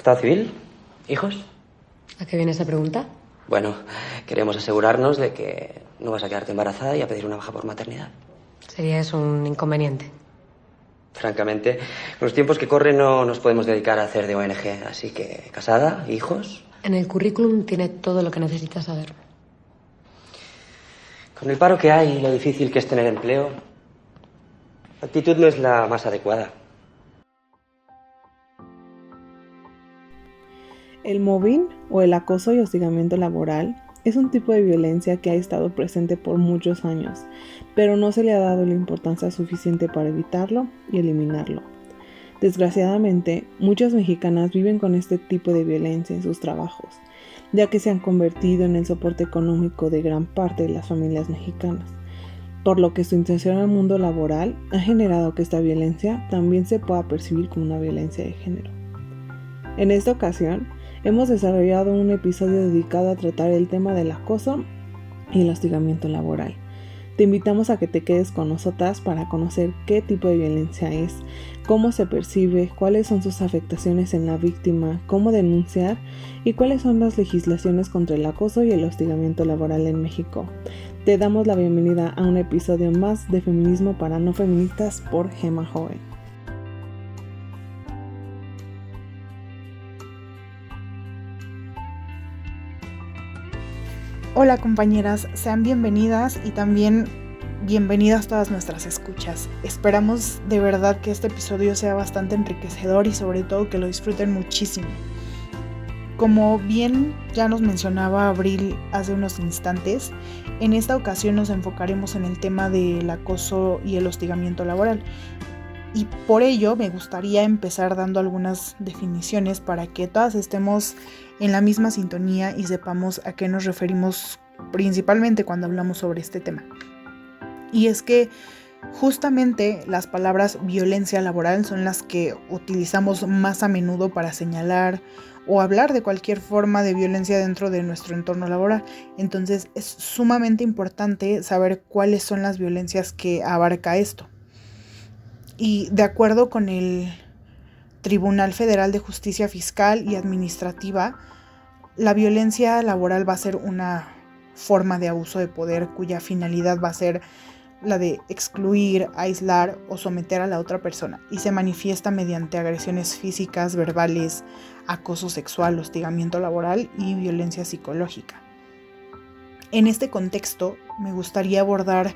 ¿Estado civil? ¿Hijos? ¿A qué viene esa pregunta? Bueno, queremos asegurarnos de que no vas a quedarte embarazada y a pedir una baja por maternidad. Sería eso un inconveniente. Francamente, con los tiempos que corren no nos podemos dedicar a hacer de ONG, así que casada, hijos. En el currículum tiene todo lo que necesitas saber. Con el paro que hay y lo difícil que es tener empleo, la actitud no es la más adecuada. El mobbing o el acoso y hostigamiento laboral es un tipo de violencia que ha estado presente por muchos años, pero no se le ha dado la importancia suficiente para evitarlo y eliminarlo. Desgraciadamente, muchas mexicanas viven con este tipo de violencia en sus trabajos, ya que se han convertido en el soporte económico de gran parte de las familias mexicanas, por lo que su intención al mundo laboral ha generado que esta violencia también se pueda percibir como una violencia de género. En esta ocasión, hemos desarrollado un episodio dedicado a tratar el tema del acoso y el hostigamiento laboral. Te invitamos a que te quedes con nosotras para conocer qué tipo de violencia es, cómo se percibe, cuáles son sus afectaciones en la víctima, cómo denunciar y cuáles son las legislaciones contra el acoso y el hostigamiento laboral en México. Te damos la bienvenida a un episodio más de Feminismo para No Feministas por Gema Joven. Hola compañeras, sean bienvenidas y también bienvenidas todas nuestras escuchas. Esperamos de verdad que este episodio sea bastante enriquecedor y sobre todo que lo disfruten muchísimo. Como bien ya nos mencionaba Abril hace unos instantes, en esta ocasión nos enfocaremos en el tema del acoso y el hostigamiento laboral. Y por ello me gustaría empezar dando algunas definiciones para que todas estemos en la misma sintonía y sepamos a qué nos referimos principalmente cuando hablamos sobre este tema. Y es que justamente las palabras violencia laboral son las que utilizamos más a menudo para señalar o hablar de cualquier forma de violencia dentro de nuestro entorno laboral. Entonces es sumamente importante saber cuáles son las violencias que abarca esto. Y de acuerdo con el Tribunal Federal de Justicia Fiscal y Administrativa, la violencia laboral va a ser una forma de abuso de poder cuya finalidad va a ser la de excluir, aislar o someter a la otra persona y se manifiesta mediante agresiones físicas, verbales, acoso sexual, hostigamiento laboral y violencia psicológica. En este contexto me gustaría abordar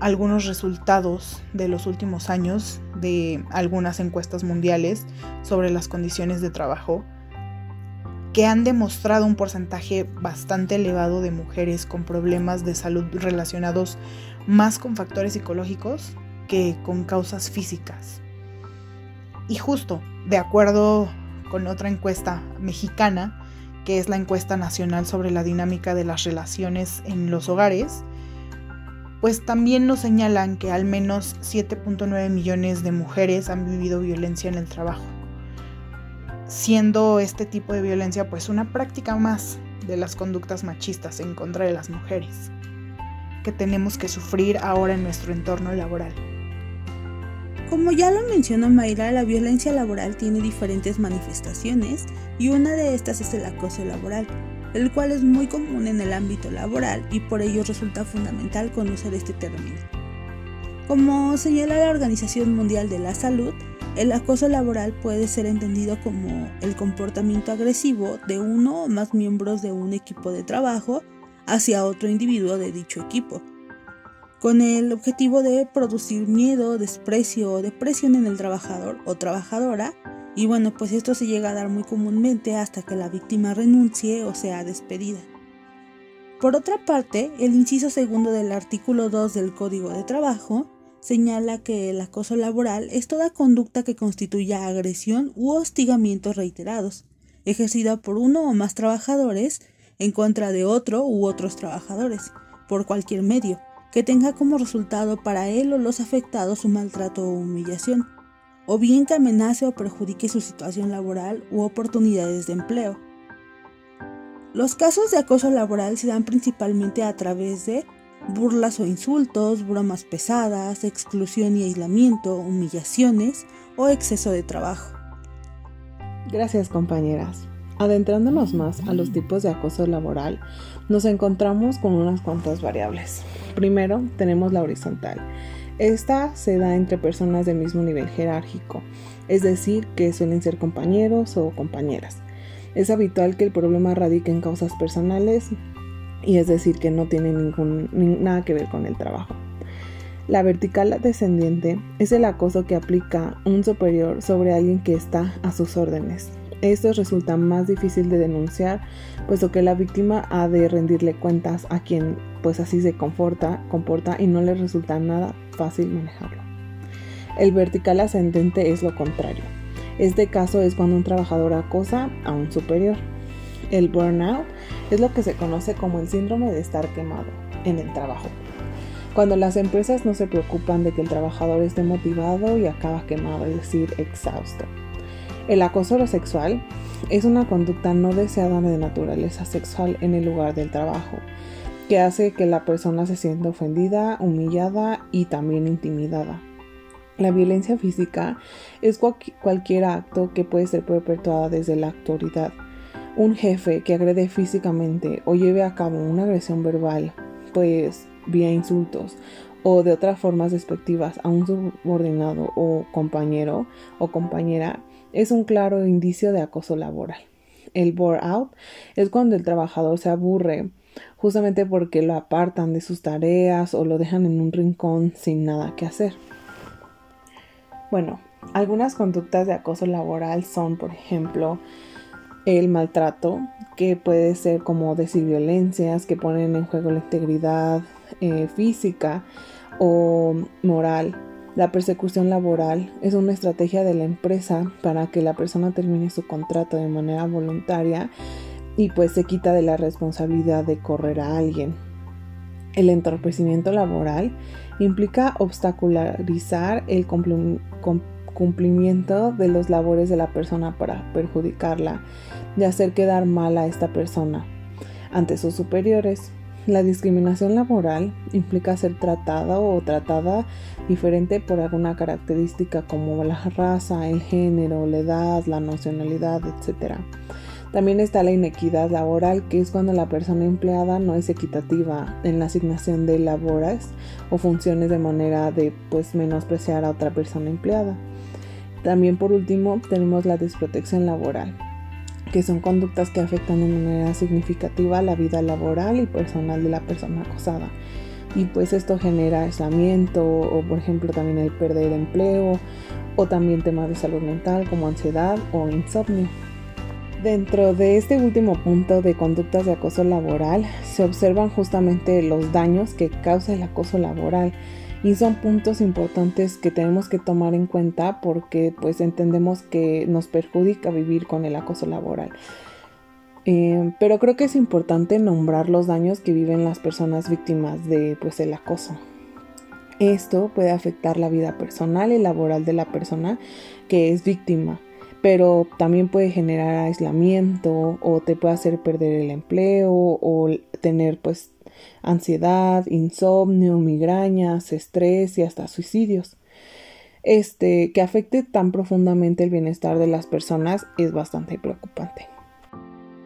algunos resultados de los últimos años de algunas encuestas mundiales sobre las condiciones de trabajo que han demostrado un porcentaje bastante elevado de mujeres con problemas de salud relacionados más con factores psicológicos que con causas físicas. Y justo, de acuerdo con otra encuesta mexicana, que es la encuesta nacional sobre la dinámica de las relaciones en los hogares, pues también nos señalan que al menos 7.9 millones de mujeres han vivido violencia en el trabajo, siendo este tipo de violencia pues una práctica más de las conductas machistas en contra de las mujeres que tenemos que sufrir ahora en nuestro entorno laboral. Como ya lo mencionó Mayra, la violencia laboral tiene diferentes manifestaciones y una de estas es el acoso laboral, el cual es muy común en el ámbito laboral y por ello resulta fundamental conocer este término. Como señala la Organización Mundial de la Salud, el acoso laboral puede ser entendido como el comportamiento agresivo de uno o más miembros de un equipo de trabajo hacia otro individuo de dicho equipo, con el objetivo de producir miedo, desprecio o depresión en el trabajador o trabajadora y bueno, pues esto se llega a dar muy comúnmente hasta que la víctima renuncie o sea despedida. Por otra parte, el inciso segundo del artículo 2 del Código de Trabajo señala que el acoso laboral es toda conducta que constituya agresión u hostigamiento reiterados, ejercida por uno o más trabajadores en contra de otro u otros trabajadores, por cualquier medio, que tenga como resultado para él o los afectados un maltrato o humillación o bien que amenace o perjudique su situación laboral u oportunidades de empleo. Los casos de acoso laboral se dan principalmente a través de burlas o insultos, bromas pesadas, exclusión y aislamiento, humillaciones o exceso de trabajo. Gracias compañeras. Adentrándonos más a los tipos de acoso laboral, nos encontramos con unas cuantas variables. Primero, tenemos la horizontal. Esta se da entre personas del mismo nivel jerárquico, es decir, que suelen ser compañeros o compañeras. Es habitual que el problema radique en causas personales y es decir, que no tiene ningún, nada que ver con el trabajo. La vertical descendiente es el acoso que aplica un superior sobre alguien que está a sus órdenes. Esto resulta más difícil de denunciar, puesto que la víctima ha de rendirle cuentas a quien pues así se comporta, comporta y no le resulta nada fácil manejarlo. El vertical ascendente es lo contrario. Este caso es cuando un trabajador acosa a un superior. El burnout es lo que se conoce como el síndrome de estar quemado en el trabajo. Cuando las empresas no se preocupan de que el trabajador esté motivado y acaba quemado, es decir, exhausto. El acoso sexual es una conducta no deseada de naturaleza sexual en el lugar del trabajo, que hace que la persona se sienta ofendida, humillada y también intimidada. La violencia física es cualquier acto que puede ser perpetuada desde la autoridad. Un jefe que agrede físicamente o lleve a cabo una agresión verbal, pues vía insultos o de otras formas despectivas a un subordinado o compañero o compañera, es un claro indicio de acoso laboral. El bore out es cuando el trabajador se aburre justamente porque lo apartan de sus tareas o lo dejan en un rincón sin nada que hacer. Bueno, algunas conductas de acoso laboral son, por ejemplo, el maltrato, que puede ser como decir violencias que ponen en juego la integridad eh, física o moral la persecución laboral es una estrategia de la empresa para que la persona termine su contrato de manera voluntaria y pues se quita de la responsabilidad de correr a alguien. El entorpecimiento laboral implica obstacularizar el cumplimiento de los labores de la persona para perjudicarla y hacer quedar mal a esta persona ante sus superiores. La discriminación laboral implica ser tratada o tratada diferente por alguna característica como la raza, el género, la edad, la nacionalidad, etc. También está la inequidad laboral, que es cuando la persona empleada no es equitativa en la asignación de labores o funciones de manera de pues menospreciar a otra persona empleada. También por último tenemos la desprotección laboral que son conductas que afectan de manera significativa la vida laboral y personal de la persona acosada. Y pues esto genera aislamiento o por ejemplo también el perder empleo o también temas de salud mental como ansiedad o insomnio. Dentro de este último punto de conductas de acoso laboral se observan justamente los daños que causa el acoso laboral y son puntos importantes que tenemos que tomar en cuenta porque pues entendemos que nos perjudica vivir con el acoso laboral. Eh, pero creo que es importante nombrar los daños que viven las personas víctimas de pues el acoso. Esto puede afectar la vida personal y laboral de la persona que es víctima, pero también puede generar aislamiento o te puede hacer perder el empleo o tener pues ansiedad, insomnio, migrañas, estrés y hasta suicidios. Este, que afecte tan profundamente el bienestar de las personas es bastante preocupante.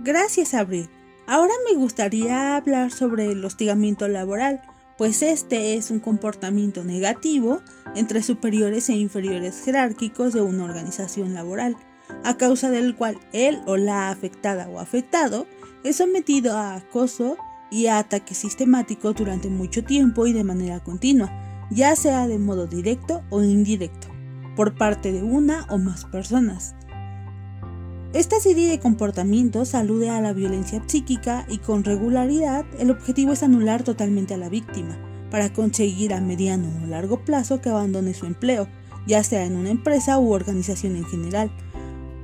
Gracias, Abril. Ahora me gustaría hablar sobre el hostigamiento laboral, pues este es un comportamiento negativo entre superiores e inferiores jerárquicos de una organización laboral, a causa del cual él o la afectada o afectado es sometido a acoso y a ataques sistemáticos durante mucho tiempo y de manera continua, ya sea de modo directo o indirecto, por parte de una o más personas. Esta serie de comportamientos alude a la violencia psíquica y con regularidad el objetivo es anular totalmente a la víctima, para conseguir a mediano o largo plazo que abandone su empleo, ya sea en una empresa u organización en general,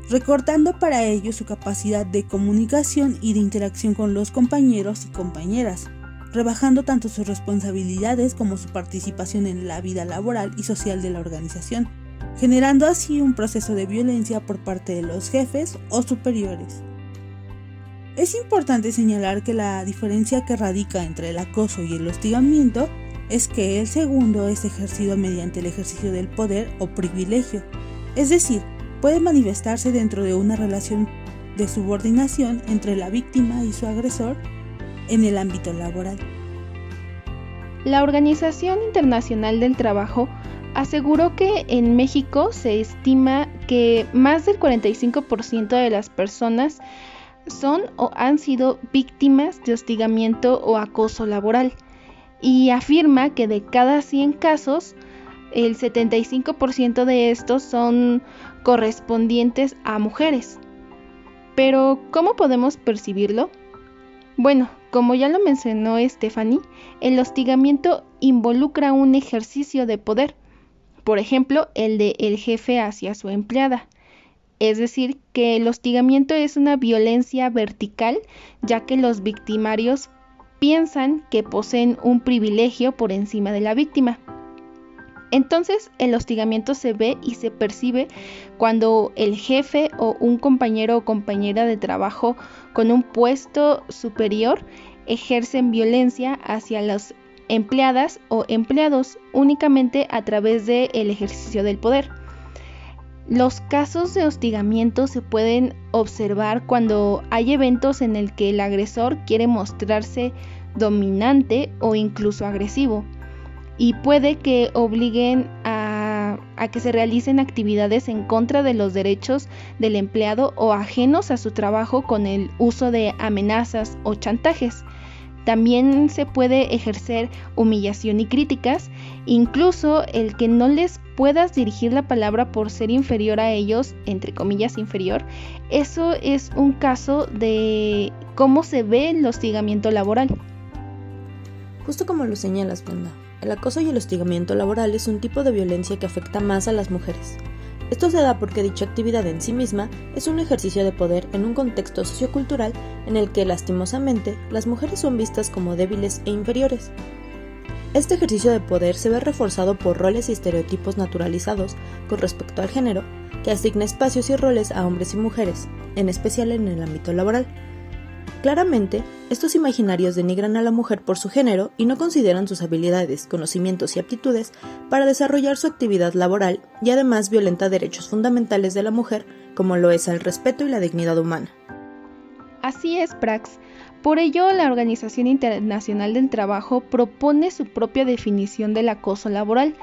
recortando para ello su capacidad de comunicación y de interacción con los compañeros y compañeras, rebajando tanto sus responsabilidades como su participación en la vida laboral y social de la organización, generando así un proceso de violencia por parte de los jefes o superiores. Es importante señalar que la diferencia que radica entre el acoso y el hostigamiento es que el segundo es ejercido mediante el ejercicio del poder o privilegio, es decir, puede manifestarse dentro de una relación de subordinación entre la víctima y su agresor en el ámbito laboral. La Organización Internacional del Trabajo aseguró que en México se estima que más del 45% de las personas son o han sido víctimas de hostigamiento o acoso laboral y afirma que de cada 100 casos, el 75% de estos son correspondientes a mujeres. Pero, ¿cómo podemos percibirlo? Bueno, como ya lo mencionó Stephanie, el hostigamiento involucra un ejercicio de poder, por ejemplo, el de el jefe hacia su empleada. Es decir, que el hostigamiento es una violencia vertical, ya que los victimarios piensan que poseen un privilegio por encima de la víctima. Entonces el hostigamiento se ve y se percibe cuando el jefe o un compañero o compañera de trabajo con un puesto superior ejercen violencia hacia las empleadas o empleados únicamente a través del ejercicio del poder. Los casos de hostigamiento se pueden observar cuando hay eventos en el que el agresor quiere mostrarse dominante o incluso agresivo y puede que obliguen a, a, que se realicen actividades en contra de los derechos del empleado o ajenos a su trabajo con el uso de amenazas o chantajes. También se puede ejercer humillación y críticas, incluso el que no les puedas dirigir la palabra por ser inferior a ellos, entre comillas inferior, eso es un caso de cómo se ve el hostigamiento laboral. Justo como lo señalas, Brenda, el acoso y el hostigamiento laboral es un tipo de violencia que afecta más a las mujeres. Esto se da porque dicha actividad en sí misma es un ejercicio de poder en un contexto sociocultural en el que, lastimosamente, las mujeres son vistas como débiles e inferiores. Este ejercicio de poder se ve reforzado por roles y estereotipos naturalizados con respecto al género, que asigna espacios y roles a hombres y mujeres, en especial en el ámbito laboral. Claramente, estos imaginarios denigran a la mujer por su género y no consideran sus habilidades, conocimientos y aptitudes para desarrollar su actividad laboral y además violenta derechos fundamentales de la mujer, como lo es el respeto y la dignidad humana. Así es, Prax. Por ello, la Organización Internacional del Trabajo propone su propia definición del acoso laboral,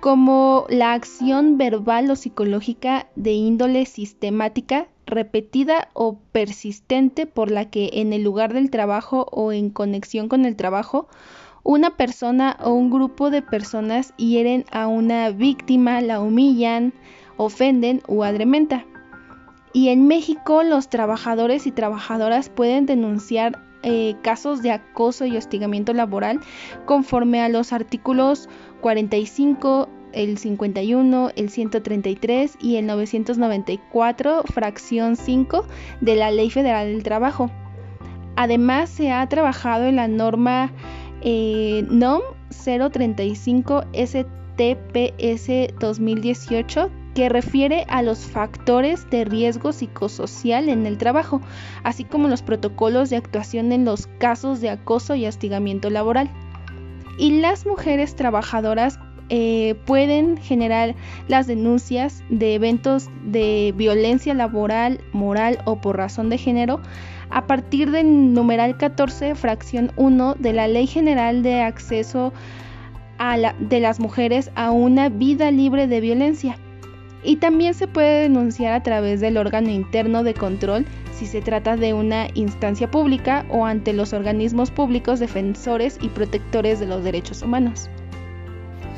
como la acción verbal o psicológica de índole sistemática repetida o persistente por la que en el lugar del trabajo o en conexión con el trabajo una persona o un grupo de personas hieren a una víctima, la humillan, ofenden o adrementa. Y en México los trabajadores y trabajadoras pueden denunciar eh, casos de acoso y hostigamiento laboral conforme a los artículos 45, el 51, el 133 y el 994, fracción 5 de la Ley Federal del Trabajo. Además, se ha trabajado en la norma NOM 035 STPS 2018 que refiere a los factores de riesgo psicosocial en el trabajo, así como los protocolos de actuación en los casos de acoso y hostigamiento laboral. Y las mujeres trabajadoras eh, pueden generar las denuncias de eventos de violencia laboral, moral o por razón de género a partir del numeral 14, fracción 1 de la Ley General de Acceso de las Mujeres a una vida libre de violencia. Y también se puede denunciar a través del órgano interno de control si se trata de una instancia pública o ante los organismos públicos defensores y protectores de los derechos humanos.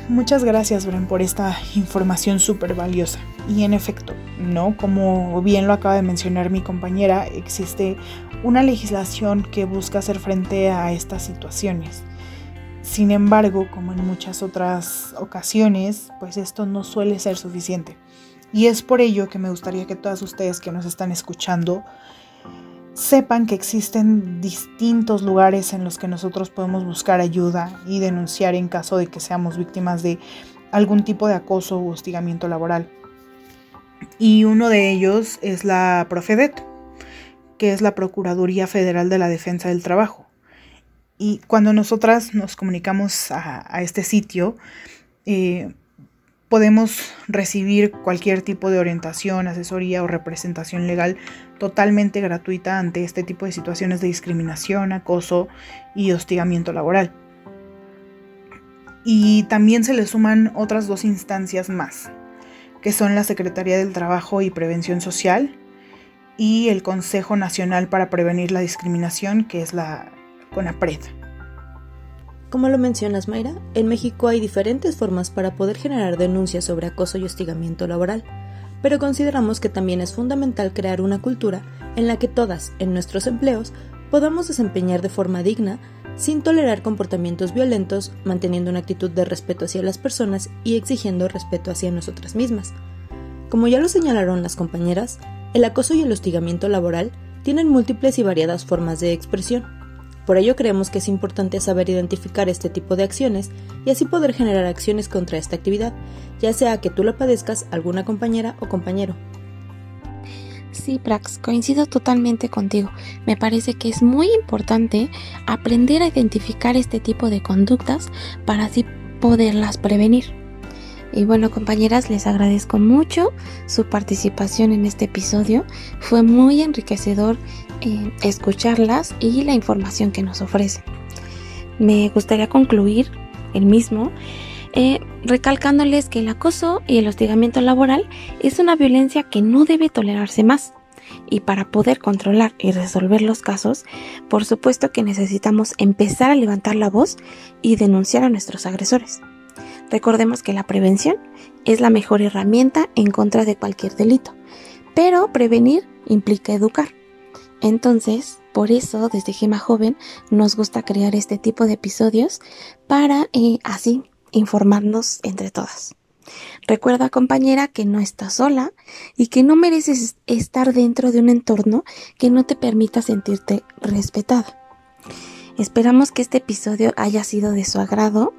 Muchas gracias, Bren, por esta información súper valiosa. Y en efecto, ¿no? Como bien lo acaba de mencionar mi compañera, existe una legislación que busca hacer frente a estas situaciones. Sin embargo, como en muchas otras ocasiones, pues esto no suele ser suficiente. Y es por ello que me gustaría que todas ustedes que nos están escuchando sepan que existen distintos lugares en los que nosotros podemos buscar ayuda y denunciar en caso de que seamos víctimas de algún tipo de acoso u hostigamiento laboral. Y uno de ellos es la Profedet, que es la Procuraduría Federal de la Defensa del Trabajo. Y cuando nosotras nos comunicamos a, este sitio, eh, podemos recibir cualquier tipo de orientación, asesoría o representación legal totalmente gratuita ante este tipo de situaciones de discriminación, acoso y hostigamiento laboral. Y también se le suman otras dos instancias más, que son la Secretaría del Trabajo y Prevención Social y el Consejo Nacional para Prevenir la Discriminación, que es la CONAPRED. Como lo mencionas, Mayra, en México hay diferentes formas para poder generar denuncias sobre acoso y hostigamiento laboral, pero consideramos que también es fundamental crear una cultura en la que todas, en nuestros empleos, podamos desempeñar de forma digna, sin tolerar comportamientos violentos, manteniendo una actitud de respeto hacia las personas y exigiendo respeto hacia nosotras mismas. Como ya lo señalaron las compañeras, el acoso y el hostigamiento laboral tienen múltiples y variadas formas de expresión, por ello creemos que es importante saber identificar este tipo de acciones y así poder generar acciones contra esta actividad, ya sea que tú lo padezcas alguna compañera o compañero. Sí, Prax, coincido totalmente contigo. Me parece que es muy importante aprender a identificar este tipo de conductas para así poderlas prevenir. Y bueno, compañeras, les agradezco mucho su participación en este episodio. Fue muy enriquecedor eh, escucharlas y la información que nos ofrecen. Me gustaría concluir el mismo eh, recalcándoles que el acoso y el hostigamiento laboral es una violencia que no debe tolerarse más. Y para poder controlar y resolver los casos, por supuesto que necesitamos empezar a levantar la voz y denunciar a nuestros agresores. Recordemos que la prevención es la mejor herramienta en contra de cualquier delito, pero prevenir implica educar. Entonces, por eso desde Gema Joven nos gusta crear este tipo de episodios para eh, así informarnos entre todas. Recuerda compañera que no estás sola y que no mereces estar dentro de un entorno que no te permita sentirte respetada. Esperamos que este episodio haya sido de su agrado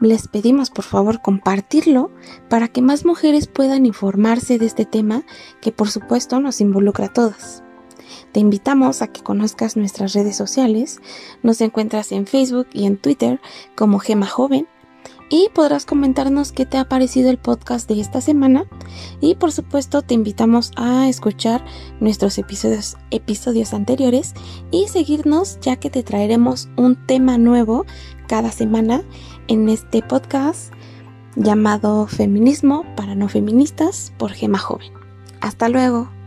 les pedimos por favor compartirlo para que más mujeres puedan informarse de este tema que por supuesto nos involucra a todas. Te invitamos a que conozcas nuestras redes sociales. Nos encuentras en Facebook y en Twitter como Gema Joven y podrás comentarnos qué te ha parecido el podcast de esta semana y por supuesto te invitamos a escuchar nuestros episodios, anteriores y seguirnos ya que te traeremos un tema nuevo cada semana en este podcast llamado Feminismo para no feministas por Gema Joven. Hasta luego.